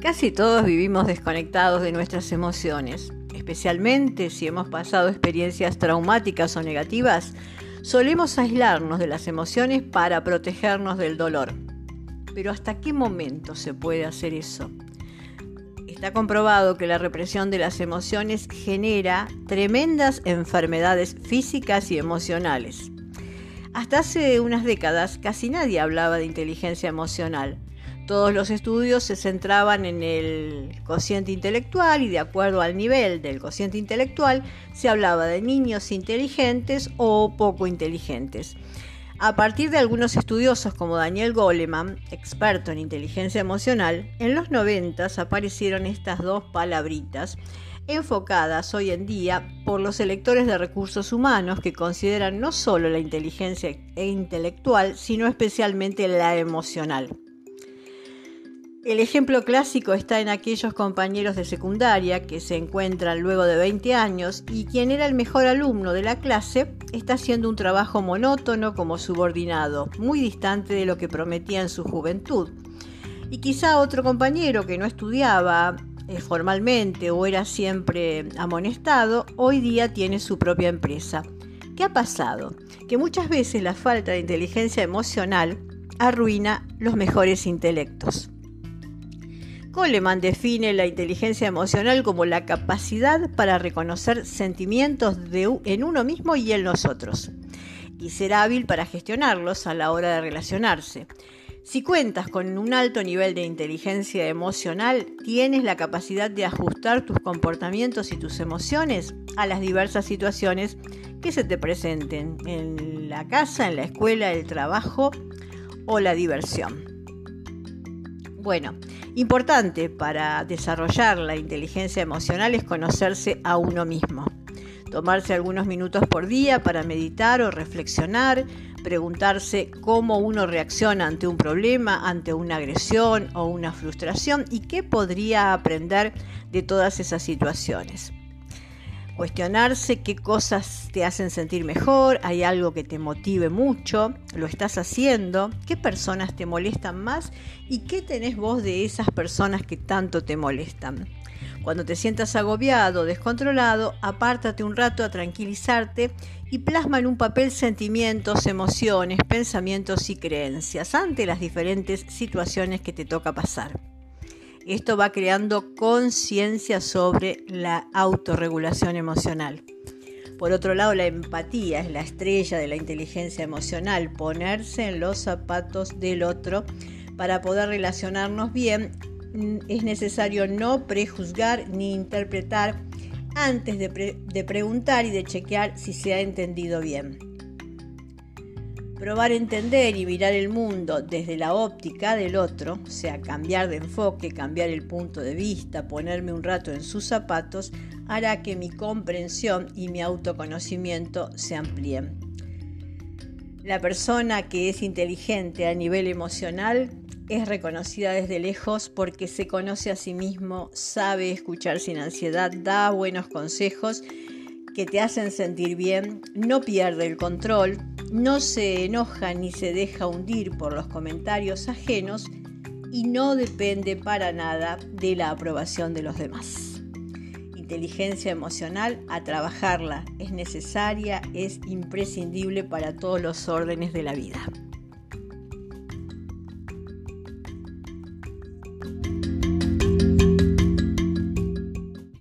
Casi todos vivimos desconectados de nuestras emociones, especialmente si hemos pasado experiencias traumáticas o negativas, solemos aislarnos de las emociones para protegernos del dolor. Pero ¿hasta qué momento se puede hacer eso? Está comprobado que la represión de las emociones genera tremendas enfermedades físicas y emocionales. Hasta hace unas décadas casi nadie hablaba de inteligencia emocional, todos los estudios se centraban en el cociente intelectual y de acuerdo al nivel del cociente intelectual se hablaba de niños inteligentes o poco inteligentes. A partir de algunos estudiosos como Daniel Goleman, experto en inteligencia emocional, en los 90 aparecieron estas dos palabritas enfocadas hoy en día por los electores de recursos humanos que consideran no solo la inteligencia intelectual, sino especialmente la emocional. El ejemplo clásico está en aquellos compañeros de secundaria que se encuentran luego de 20 años y quien era el mejor alumno de la clase está haciendo un trabajo monótono como subordinado, muy distante de lo que prometía en su juventud. Y quizá otro compañero que no estudiaba eh, formalmente o era siempre amonestado, hoy día tiene su propia empresa. ¿Qué ha pasado? Que muchas veces la falta de inteligencia emocional arruina los mejores intelectos. Coleman define la inteligencia emocional como la capacidad para reconocer sentimientos en uno mismo y en los otros, y ser hábil para gestionarlos a la hora de relacionarse. Si cuentas con un alto nivel de inteligencia emocional, tienes la capacidad de ajustar tus comportamientos y tus emociones a las diversas situaciones que se te presenten en la casa, en la escuela, el trabajo o la diversión. Bueno, importante para desarrollar la inteligencia emocional es conocerse a uno mismo. Tomarse algunos minutos por día para meditar o reflexionar, preguntarse cómo uno reacciona ante un problema, ante una agresión o una frustración y qué podría aprender de todas esas situaciones cuestionarse qué cosas te hacen sentir mejor, hay algo que te motive mucho, lo estás haciendo, qué personas te molestan más y qué tenés vos de esas personas que tanto te molestan. Cuando te sientas agobiado, descontrolado, apártate un rato a tranquilizarte y plasma en un papel sentimientos, emociones, pensamientos y creencias ante las diferentes situaciones que te toca pasar. Esto va creando conciencia sobre la autorregulación emocional. Por otro lado, la empatía es la estrella de la inteligencia emocional, ponerse en los zapatos del otro para poder relacionarnos bien. Es necesario no prejuzgar ni interpretar antes de, de preguntar y de chequear si se ha entendido bien. Probar entender y mirar el mundo desde la óptica del otro, o sea, cambiar de enfoque, cambiar el punto de vista, ponerme un rato en sus zapatos, hará que mi comprensión y mi autoconocimiento se amplíen. La persona que es inteligente a nivel emocional es reconocida desde lejos porque se conoce a sí mismo, sabe escuchar sin ansiedad, da buenos consejos que te hacen sentir bien, no pierde el control, no se enoja ni se deja hundir por los comentarios ajenos y no depende para nada de la aprobación de los demás. Inteligencia emocional, a trabajarla es necesaria, es imprescindible para todos los órdenes de la vida.